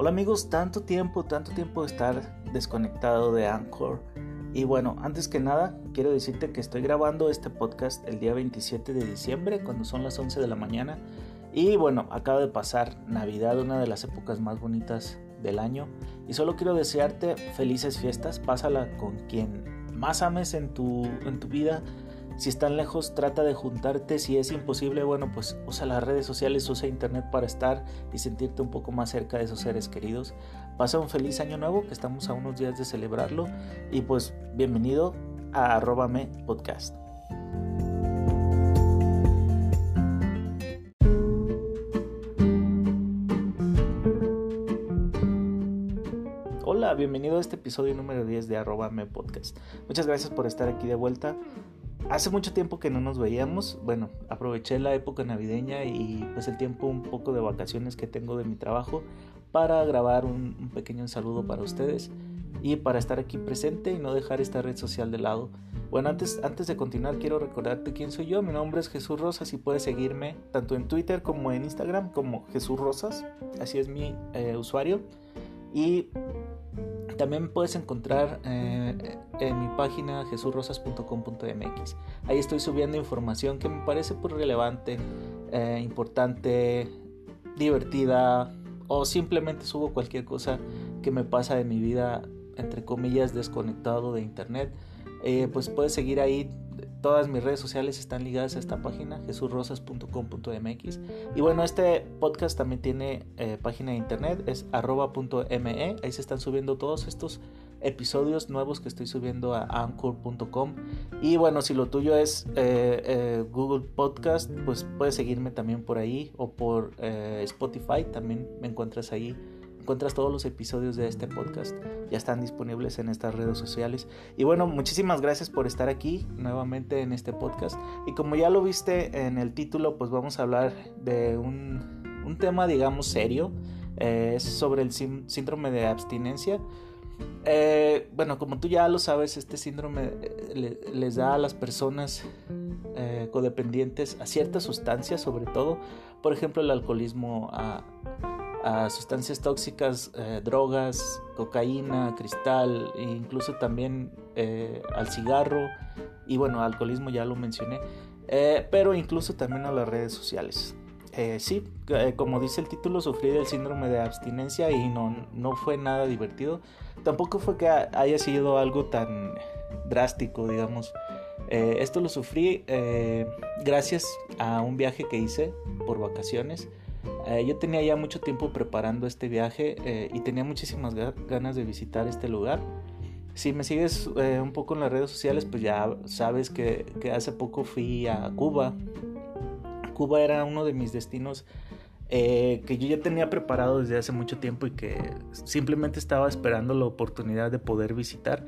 Hola amigos, tanto tiempo, tanto tiempo de estar desconectado de Anchor. Y bueno, antes que nada, quiero decirte que estoy grabando este podcast el día 27 de diciembre, cuando son las 11 de la mañana. Y bueno, acaba de pasar Navidad, una de las épocas más bonitas del año. Y solo quiero desearte felices fiestas, pásala con quien más ames en tu, en tu vida si están lejos, trata de juntarte. Si es imposible, bueno, pues usa las redes sociales, usa internet para estar y sentirte un poco más cerca de esos seres queridos. Pasa un feliz año nuevo, que estamos a unos días de celebrarlo. Y pues bienvenido a Arrobame Podcast. Hola, bienvenido a este episodio número 10 de Arrobame Podcast. Muchas gracias por estar aquí de vuelta. Hace mucho tiempo que no nos veíamos, bueno, aproveché la época navideña y pues el tiempo un poco de vacaciones que tengo de mi trabajo para grabar un, pequeño saludo para ustedes y para estar aquí presente y no dejar esta red social de lado. Bueno, antes, antes de continuar quiero recordarte quién soy yo. Mi nombre es Jesús Rosas y puedes seguirme tanto en Twitter como en Instagram como Jesús Rosas. Así es mi eh, usuario. Y también puedes encontrar eh, en mi página jesurrosas.com.mx. Ahí estoy subiendo información que me parece pues, relevante, eh, importante, divertida o simplemente subo cualquier cosa que me pasa en mi vida, entre comillas, desconectado de internet. Eh, pues puedes seguir ahí Todas mis redes sociales están ligadas a esta página, jesurrosas.com.mx. Y bueno, este podcast también tiene eh, página de internet, es arroba.me. Ahí se están subiendo todos estos episodios nuevos que estoy subiendo a anchor.com. Y bueno, si lo tuyo es eh, eh, Google Podcast, pues puedes seguirme también por ahí o por Spotify, también me encuentras ahí encuentras todos los episodios de este podcast. Ya están disponibles en estas redes sociales. Y bueno, muchísimas gracias por estar aquí nuevamente en este podcast. Y como ya lo viste en el título, pues vamos a hablar de un, un tema, digamos, serio. Eh, es sobre el síndrome de abstinencia. Eh, bueno, como tú ya lo sabes, este síndrome eh, les da a las personas codependientes a ciertas sustancias, sobre todo, por ejemplo, el alcoholismo, a, a sustancias tóxicas, eh, drogas, cocaína, cristal, e incluso también eh, al cigarro y bueno, alcoholismo ya lo mencioné, eh, pero incluso también a las redes sociales. sí, como dice el título, sufrí del síndrome de abstinencia y no, no fue nada divertido. Tampoco fue que haya sido algo tan drástico, digamos. esto lo sufrí gracias a un viaje que hice por vacaciones. Eh, yo tenía ya mucho tiempo preparando este viaje eh, y tenía muchísimas ganas de visitar este lugar. Si me sigues eh, un poco en las redes sociales, pues ya sabes que, que, hace poco fui a Cuba. Cuba era uno de mis destinos que yo ya tenía preparado desde hace mucho tiempo y que simplemente estaba esperando la oportunidad de poder visitar.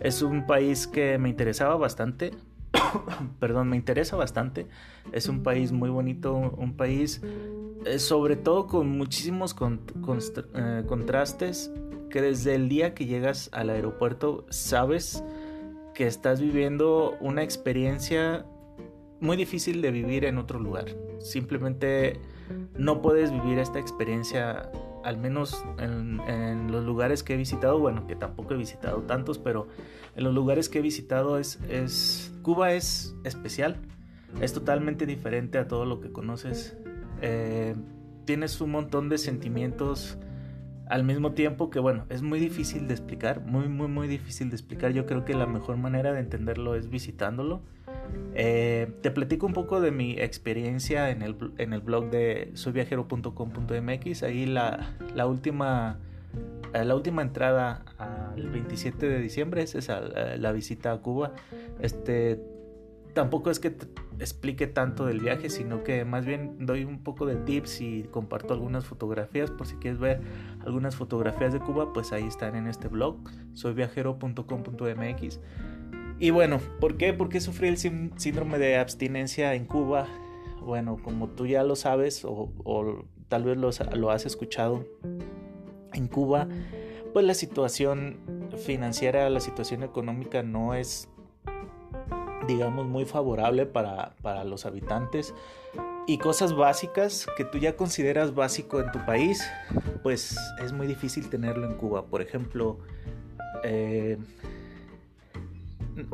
Es un país que me interesaba bastante, perdón, me interesa bastante. Es un país muy bonito, un país eh, sobre todo con muchísimos eh, contrastes que desde el día que llegas al aeropuerto sabes que estás viviendo una experiencia muy difícil de vivir en otro lugar. Simplemente no puedes vivir esta experiencia, al menos en, los lugares que he visitado, bueno, que tampoco he visitado tantos, pero en los lugares que he visitado es Cuba es especial, es totalmente diferente a todo lo que conoces. Eh, tienes un montón de sentimientos al mismo tiempo que, bueno, es muy difícil de explicar, muy, muy, muy difícil de explicar. Yo creo que la mejor manera de entenderlo es visitándolo. Eh, te platico un poco de mi experiencia en el, en el blog de soyviajero.com.mx. Ahí la, la, última, eh, la última entrada al 27 de diciembre es esa, la visita a Cuba. Este, tampoco es que explique tanto del viaje, sino que más bien doy un poco de tips y comparto algunas fotografías. Por si quieres ver algunas fotografías de Cuba, pues ahí están en este blog, soyviajero.com.mx. Y bueno, ¿por qué? ¿Por qué sufrí el síndrome de abstinencia en Cuba? Bueno, como tú ya lo sabes o, tal vez lo, lo has escuchado, en Cuba, pues la situación financiera, la situación económica no es digamos, muy favorable para, los habitantes. y cosas básicas que tú ya consideras básico en tu país, pues es muy difícil tenerlo en Cuba. Por ejemplo, eh,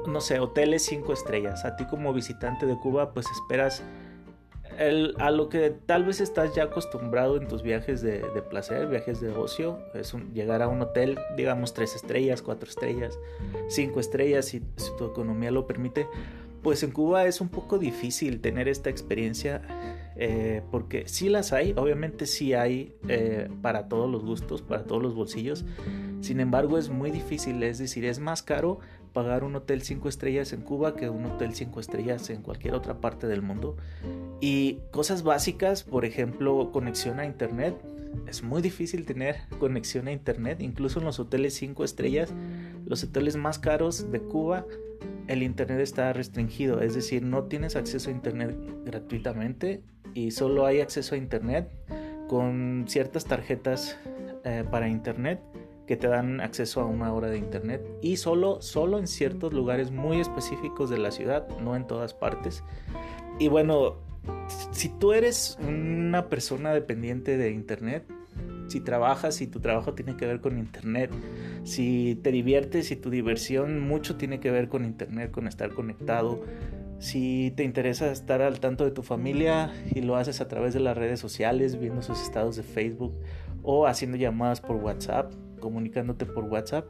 no sé, hoteles 5 estrellas. A ti como visitante de Cuba, pues esperas a lo que tal vez estás ya acostumbrado en tus viajes de, placer, viajes de ocio, es llegar a un hotel, digamos 3 estrellas, 4 estrellas, 5 estrellas, si, si tu economía lo permite pues en Cuba es un poco difícil tener esta experiencia eh, porque sí las hay, obviamente sí hay eh, para todos los gustos, para todos los bolsillos. Sin embargo es muy difícil, es decir, es más caro pagar un hotel 5 estrellas en Cuba que un hotel 5 estrellas en cualquier otra parte del mundo. Y cosas básicas, por ejemplo, conexión a internet. Es muy difícil tener conexión a internet, incluso en los hoteles 5 estrellas, los hoteles más caros de Cuba el Internet está restringido, es decir, no tienes acceso a Internet gratuitamente y solo hay acceso a Internet con ciertas tarjetas eh, para Internet que te dan acceso a una hora de Internet y solo, solo en ciertos lugares muy específicos de la ciudad, no en todas partes. Y bueno, si tú eres una persona dependiente de Internet, si trabajas y tu trabajo tiene que ver con internet, si te diviertes y tu diversión mucho tiene que ver con internet, con estar conectado, si te interesa estar al tanto de tu familia y lo haces a través de las redes sociales, viendo sus estados de Facebook o haciendo llamadas por WhatsApp, comunicándote por WhatsApp,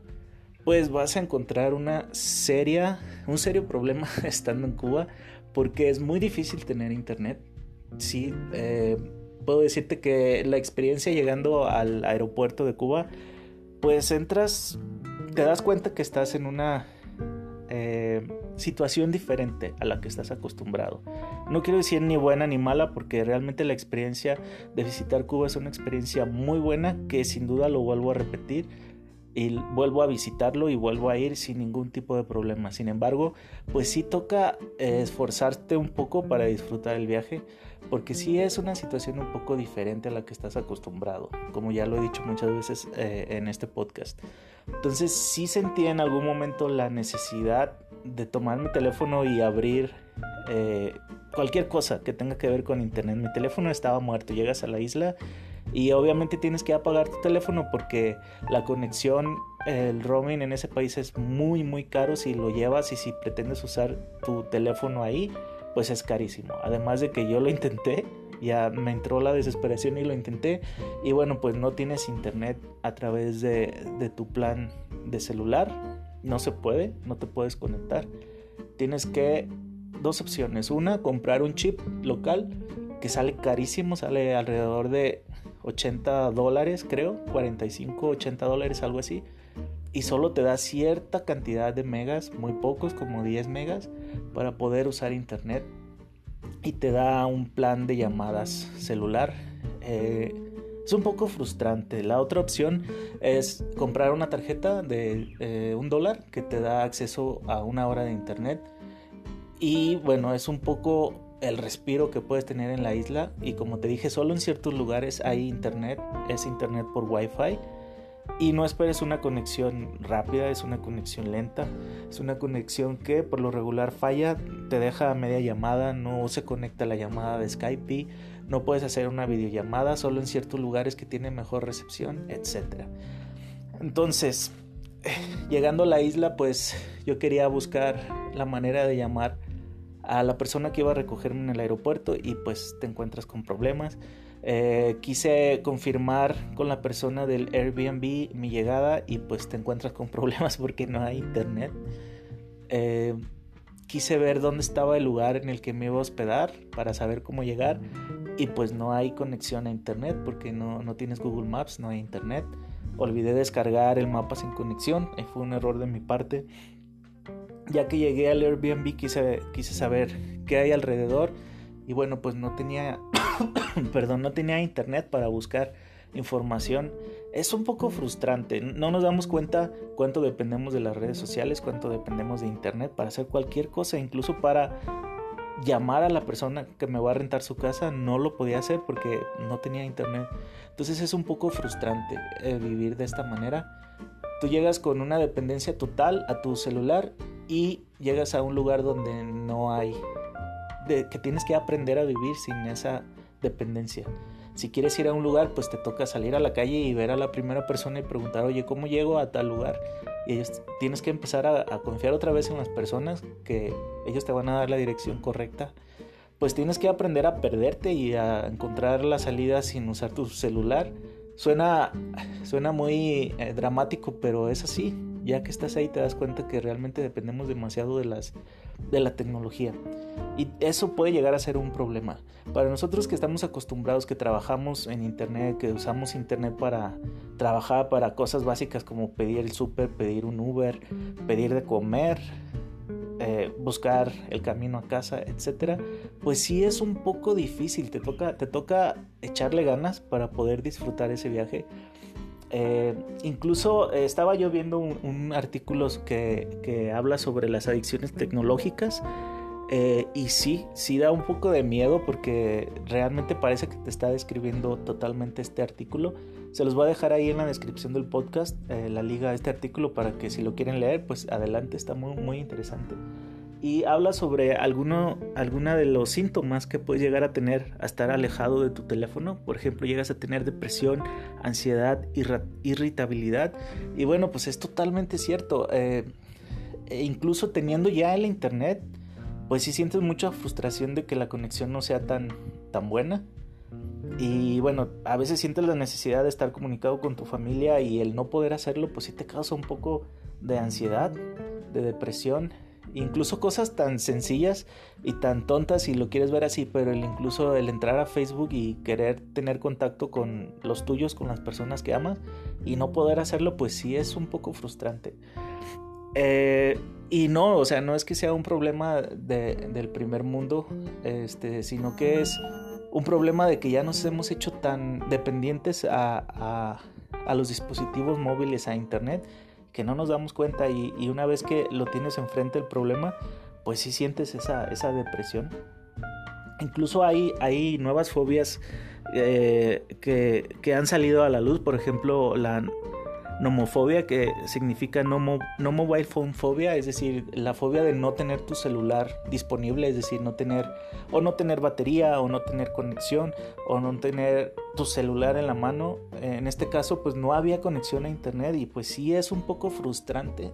pues vas a encontrar una seria, un serio problema estando en Cuba porque es muy difícil tener internet. Sí, eh, puedo decirte que la experiencia llegando al aeropuerto de Cuba, pues entras, te das cuenta que estás en una situación diferente a la que estás acostumbrado. No quiero decir ni buena ni mala porque realmente la experiencia de visitar Cuba es una experiencia muy buena que sin duda lo vuelvo a repetir y vuelvo a visitarlo y vuelvo a ir sin ningún tipo de problema. Sin embargo, pues sí toca eh, esforzarte un poco para disfrutar el viaje, porque sí es una situación un poco diferente a la que estás acostumbrado, como ya lo he dicho muchas veces eh, en este podcast. Entonces sí sentí en algún momento la necesidad de tomar mi teléfono y abrir eh, cualquier cosa que tenga que ver con internet. Mi teléfono estaba muerto, llegas a la isla y obviamente tienes que apagar tu teléfono porque la conexión, el roaming en ese país es muy muy caro si lo llevas y si pretendes usar tu teléfono ahí, pues es carísimo. Además de que yo lo intenté, ya me entró la desesperación y lo intenté. Y bueno, pues no tienes internet a través de, tu plan de celular. No se puede, no te puedes conectar. Tienes que dos opciones. Una, comprar un chip local que sale carísimo, sale alrededor de 80 dólares, creo, 45, 80 dólares, algo así. Y solo te da cierta cantidad de megas, muy pocos, como 10 megas, para poder usar internet. Y te da un plan de llamadas celular. Eh, es un poco frustrante. La otra opción es comprar una tarjeta de eh, un dólar que te da acceso a una hora de internet. Y bueno, es un poco el respiro que puedes tener en la isla y como te dije solo en ciertos lugares hay internet es internet por wifi y no esperes una conexión rápida es una conexión lenta es una conexión que por lo regular falla te deja a media llamada no se conecta la llamada de Skype no puedes hacer una videollamada solo en ciertos lugares que tienen mejor recepción etcétera entonces llegando a la isla pues yo quería buscar la manera de llamar a la persona que iba a recogerme en el aeropuerto y pues te encuentras con problemas. Eh, quise confirmar con la persona del Airbnb mi llegada y pues te encuentras con problemas porque no hay internet. Eh, quise ver dónde estaba el lugar en el que me iba a hospedar para saber cómo llegar y pues no hay conexión a internet porque no, no tienes Google Maps, no hay internet. Olvidé descargar el mapa sin conexión, fue un error de mi parte ya que llegué al Airbnb quise, quise saber qué hay alrededor y bueno pues no tenía perdón no tenía internet para buscar información. Es un poco frustrante. No nos damos cuenta cuánto dependemos de las redes sociales cuánto dependemos de internet para hacer cualquier cosa. Incluso para llamar a la persona que me va a rentar su casa no lo podía hacer porque no tenía internet. Entonces es un poco frustrante eh, vivir de esta manera. Tú llegas con una dependencia total a tu celular y llegas a un lugar donde no hay que tienes que aprender a vivir sin esa dependencia. Si quieres ir a un lugar, pues te toca salir a la calle y ver a la primera persona y preguntar, oye, ¿cómo llego a tal lugar? Y tienes que empezar a, a confiar otra vez en las personas que ellos te van a dar la dirección correcta. Pues tienes que aprender a perderte y a encontrar la salida sin usar tu celular. Suena, suena muy eh, dramático, pero es así. Ya que estás ahí te das cuenta que realmente dependemos demasiado de, la tecnología. Y eso puede llegar a ser un problema. Para nosotros que estamos acostumbrados, que trabajamos en Internet, que usamos Internet para trabajar para cosas básicas como pedir el súper, pedir un Uber, pedir de comer, eh, buscar el camino a casa, etcétera, pues sí es un poco difícil. Te toca, te toca echarle ganas para poder disfrutar ese viaje. Eh, incluso eh, estaba yo viendo un, artículo que, que, habla sobre las adicciones tecnológicas y sí, sí da un poco de miedo porque realmente parece que te está describiendo totalmente este artículo. Se los voy a dejar ahí en la descripción del podcast, eh, la liga a este artículo para que si lo quieren leer, pues adelante, está muy, muy interesante. Y habla sobre alguno, alguna de los síntomas que puedes llegar a tener a estar alejado de tu teléfono. Por ejemplo, llegas a tener depresión, ansiedad, irritabilidad. Y bueno, pues es totalmente cierto. Eh, e incluso teniendo ya el internet, pues sí sientes mucha frustración de que la conexión no sea tan, tan buena. Y bueno, a veces sientes la necesidad de estar comunicado con tu familia y el no poder hacerlo, pues sí te causa un poco de ansiedad, de depresión, incluso cosas tan sencillas y tan tontas si lo quieres ver así, pero el, incluso el entrar a Facebook y querer tener contacto con los tuyos, con las personas que amas y no poder hacerlo, pues sí es un poco frustrante. Eh, y no, o sea, no es que sea un problema del primer mundo, este, sino que es un problema de que ya nos hemos hecho tan dependientes a, los dispositivos móviles, a internet, que no nos damos cuenta y, una vez que lo tienes enfrente el problema, pues sí sientes esa, esa depresión. Incluso hay, hay nuevas fobias eh, que, que, han salido a la luz, por ejemplo la nomofobia, que significa no, mobile phone fobia, es decir, la fobia de no tener tu celular disponible, es decir, no tener o no tener batería o no tener conexión o no tener tu celular en la mano. En este caso, pues no había conexión a internet y pues sí es un poco frustrante.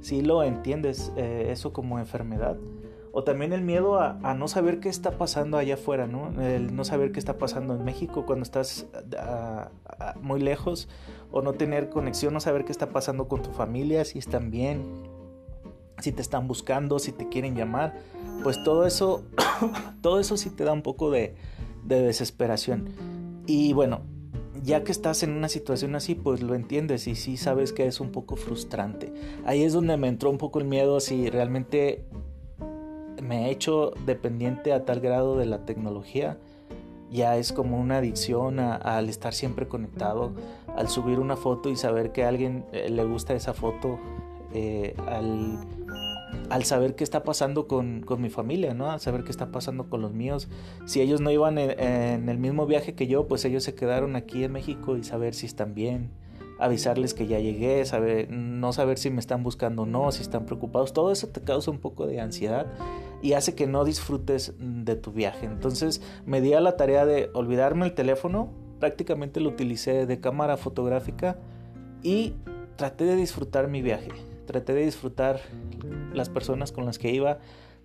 Si lo entiendes eh, eso como enfermedad o también el miedo a, no saber qué está pasando allá afuera, ¿no? El no saber qué está pasando en México cuando estás muy lejos, o no tener conexión, no saber qué está pasando con tu familia, si están bien, si te están buscando, si te quieren llamar, pues todo eso, todo eso sí te da un poco de, de desesperación. Y bueno, ya que estás en una situación así, pues lo entiendes y sí sabes que es un poco frustrante. Ahí es donde me entró un poco el miedo si realmente me he hecho dependiente a tal grado de la tecnología. Ya es como una adicción al estar siempre conectado, al subir una foto y saber que a alguien eh, le gusta esa foto, eh, al, saber qué está pasando con, mi familia, ¿no? Al saber qué está pasando con los míos. Si ellos no iban en el mismo viaje que yo, pues ellos se quedaron aquí en México y saber si están bien, avisarles que ya llegué, saber, no saber si me están buscando o no, si están preocupados, todo eso te causa un poco de ansiedad y hace que no disfrutes de tu viaje. Entonces me di a la tarea de olvidarme el teléfono, prácticamente lo utilicé de cámara fotográfica y traté de disfrutar mi viaje, traté de disfrutar las personas con las que iba,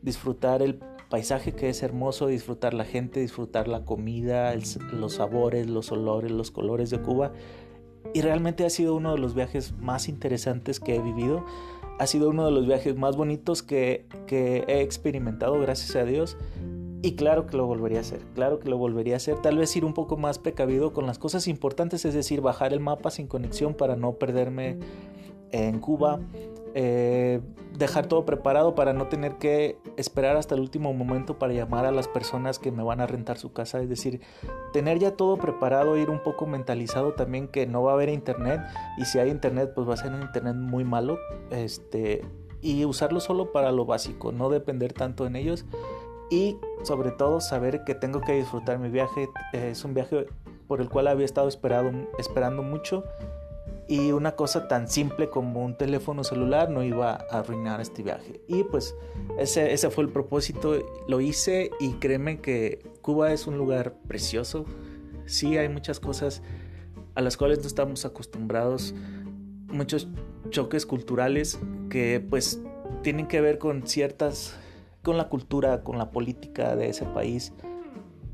disfrutar el paisaje que es hermoso, disfrutar la gente, disfrutar la comida, los sabores, los olores, los colores de Cuba y realmente ha sido uno de los viajes más interesantes que he vivido. Ha sido uno de los viajes más bonitos que, he experimentado, gracias a Dios. Y claro que lo volvería a hacer, claro que lo volvería a hacer. Tal vez ir un poco más precavido con las cosas importantes, es decir, bajar el mapa sin conexión para no perderme en Cuba, eh, dejar todo preparado para no tener que esperar hasta el último momento para llamar a las personas que me van a rentar su casa. Es decir, tener ya todo preparado, ir un poco mentalizado también que no va a haber internet y si hay internet pues va a ser un internet muy malo. Este, y usarlo solo para lo básico, no depender tanto en ellos y sobre todo saber que tengo que disfrutar mi viaje. Es un viaje por el cual había estado esperado, esperando mucho y una cosa tan simple como un teléfono celular no iba a arruinar este viaje. Y pues ese, ese fue el propósito, lo hice y créeme que Cuba es un lugar precioso. Sí, hay muchas cosas a las cuales no estamos acostumbrados, muchos choques culturales que pues tienen que ver con ciertas, con la cultura, con la política de ese país.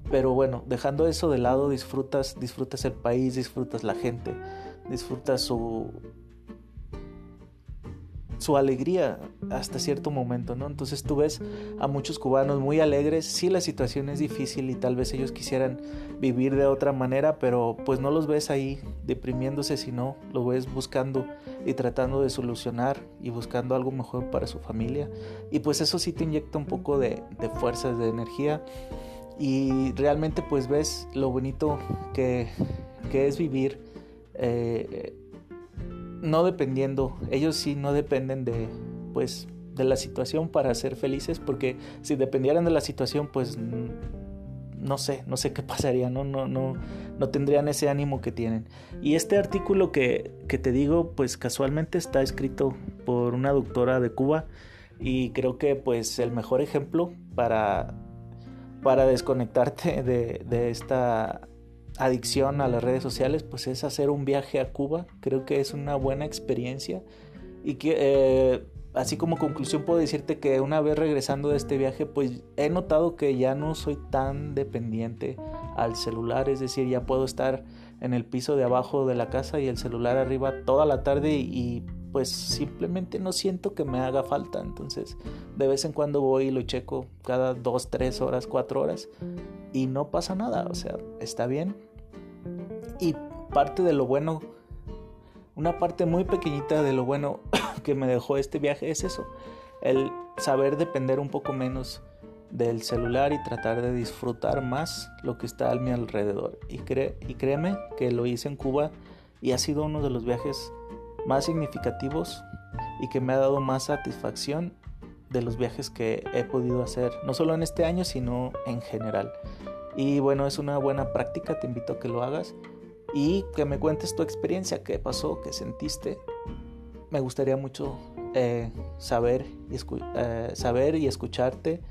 Pero bueno, dejando eso de lado, disfrutas, disfrutas el país, disfrutas la gente disfruta su su alegría hasta cierto momento, ¿no? Entonces tú ves a muchos cubanos muy alegres, sí la situación es difícil y tal vez ellos quisieran vivir de otra manera, pero pues no los ves ahí deprimiéndose, sino lo ves buscando y tratando de solucionar y buscando algo mejor para su familia. Y pues eso sí te inyecta un poco de, de fuerzas, de energía y realmente pues ves lo bonito que, que es vivir eh, no dependiendo, ellos sí no dependen de, pues, de la situación para ser felices, porque si dependieran de la situación, pues, no sé, no sé qué pasaría, no, no, no, no tendrían ese ánimo que tienen. Y este artículo que, que te digo, pues, casualmente está escrito por una doctora de Cuba y creo que, pues, el mejor ejemplo para para desconectarte de, de, esta adicción a las redes sociales, pues es hacer un viaje a Cuba. Creo que es una buena experiencia y que eh, así como conclusión puedo decirte que una vez regresando de este viaje, pues he notado que ya no soy tan dependiente al celular, es decir, ya puedo estar en el piso de abajo de la casa y el celular arriba toda la tarde y pues simplemente no siento que me haga falta. Entonces de vez en cuando voy y lo checo cada dos, tres horas, cuatro horas y no pasa nada. O sea, está bien. Y parte de lo bueno, una parte muy pequeñita de lo bueno que me dejó este viaje es eso. El saber depender un poco menos del celular y tratar de disfrutar más lo que está a mi alrededor. Y, y créeme que lo hice en Cuba y ha sido uno de los viajes más significativos y que me ha dado más satisfacción de los viajes que he podido hacer, no solo en este año, sino en general. Y bueno, es una buena práctica, te invito a que lo hagas y que me cuentes tu experiencia, qué pasó, qué sentiste. Me gustaría mucho eh, saber, eh, saber y escucharte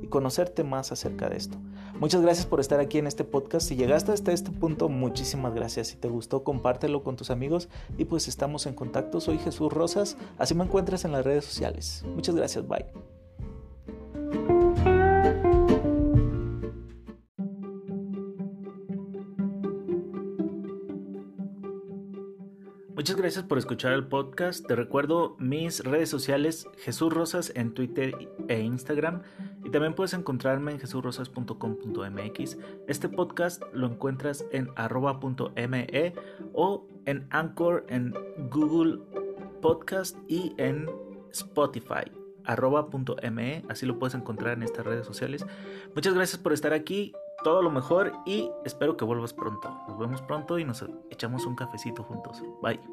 y conocerte más acerca de esto. Muchas gracias por estar aquí en este podcast. Si llegaste hasta este punto, muchísimas gracias. Si te gustó, compártelo con tus amigos y pues estamos en contacto. Soy Jesús Rosas. Así me encuentras en las redes sociales. Muchas gracias. Bye. Muchas gracias por escuchar el podcast. Te recuerdo mis redes sociales, Jesús Rosas en Twitter e Instagram. También puedes encontrarme en jesurrosas.com.mx. Este podcast lo encuentras en arroba.me o en Anchor, en Google Podcast y en Spotify arroba.me, así lo puedes encontrar en estas redes sociales. Muchas gracias por estar aquí, todo lo mejor y espero que vuelvas pronto. Nos vemos pronto y nos echamos un cafecito juntos. Bye.